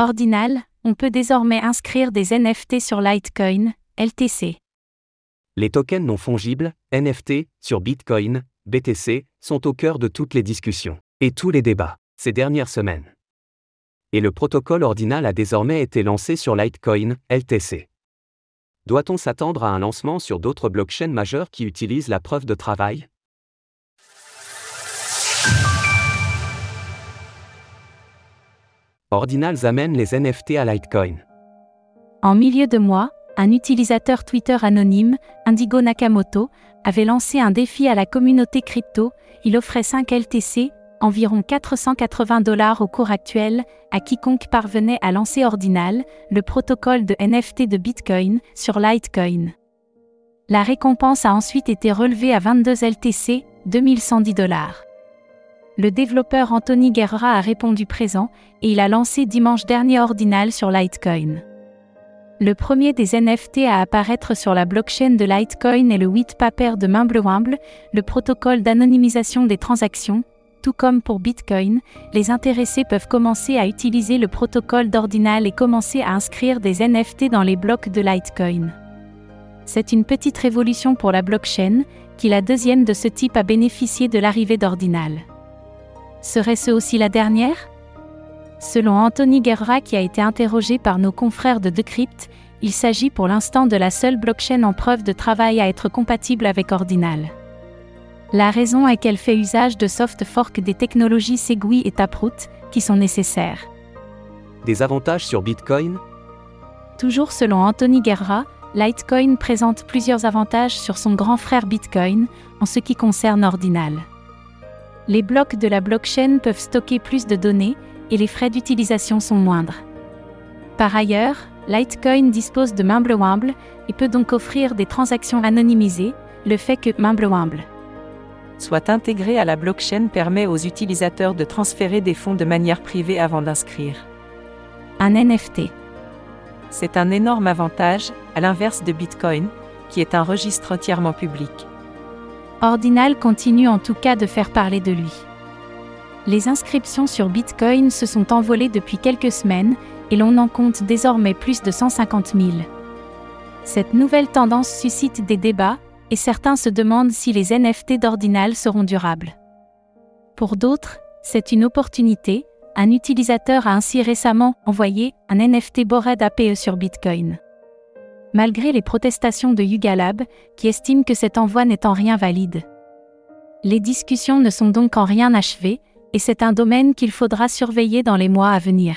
Ordinal, on peut désormais inscrire des NFT sur Litecoin, LTC. Les tokens non fongibles, NFT, sur Bitcoin, BTC, sont au cœur de toutes les discussions et tous les débats ces dernières semaines. Et le protocole Ordinal a désormais été lancé sur Litecoin, LTC. Doit-on s'attendre à un lancement sur d'autres blockchains majeures qui utilisent la preuve de travail? Ordinals amène les NFT à Litecoin. En milieu de mois, un utilisateur Twitter anonyme, Indigo Nakamoto, avait lancé un défi à la communauté crypto. Il offrait 5 LTC, environ 480 dollars au cours actuel, à quiconque parvenait à lancer Ordinal, le protocole de NFT de Bitcoin, sur Litecoin. La récompense a ensuite été relevée à 22 LTC, 2110 dollars le développeur Anthony Guerra a répondu présent et il a lancé dimanche dernier Ordinal sur Litecoin. Le premier des NFT à apparaître sur la blockchain de Litecoin est le white paper de Mumblewumble, le protocole d'anonymisation des transactions. Tout comme pour Bitcoin, les intéressés peuvent commencer à utiliser le protocole d'Ordinal et commencer à inscrire des NFT dans les blocs de Litecoin. C'est une petite révolution pour la blockchain, qui la deuxième de ce type a bénéficié de l'arrivée d'Ordinal. Serait-ce aussi la dernière? Selon Anthony Guerra qui a été interrogé par nos confrères de Decrypt, il s'agit pour l'instant de la seule blockchain en preuve de travail à être compatible avec Ordinal. La raison est qu'elle fait usage de soft fork des technologies Segwit et Taproot, qui sont nécessaires. Des avantages sur Bitcoin? Toujours selon Anthony Guerra, Litecoin présente plusieurs avantages sur son grand frère Bitcoin, en ce qui concerne Ordinal les blocs de la blockchain peuvent stocker plus de données et les frais d'utilisation sont moindres. Par ailleurs, Litecoin dispose de Mumblewumble et peut donc offrir des transactions anonymisées, le fait que Mumblewumble soit intégré à la blockchain permet aux utilisateurs de transférer des fonds de manière privée avant d'inscrire. Un NFT. C'est un énorme avantage, à l'inverse de Bitcoin, qui est un registre entièrement public. Ordinal continue en tout cas de faire parler de lui. Les inscriptions sur Bitcoin se sont envolées depuis quelques semaines et l'on en compte désormais plus de 150 000. Cette nouvelle tendance suscite des débats et certains se demandent si les NFT d'Ordinal seront durables. Pour d'autres, c'est une opportunité. Un utilisateur a ainsi récemment envoyé un NFT Bored APE sur Bitcoin malgré les protestations de Yugalab, qui estime que cet envoi n'est en rien valide. Les discussions ne sont donc en rien achevées, et c'est un domaine qu'il faudra surveiller dans les mois à venir.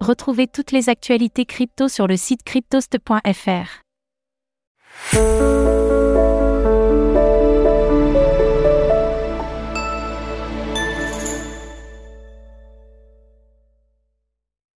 Retrouvez toutes les actualités crypto sur le site cryptost.fr.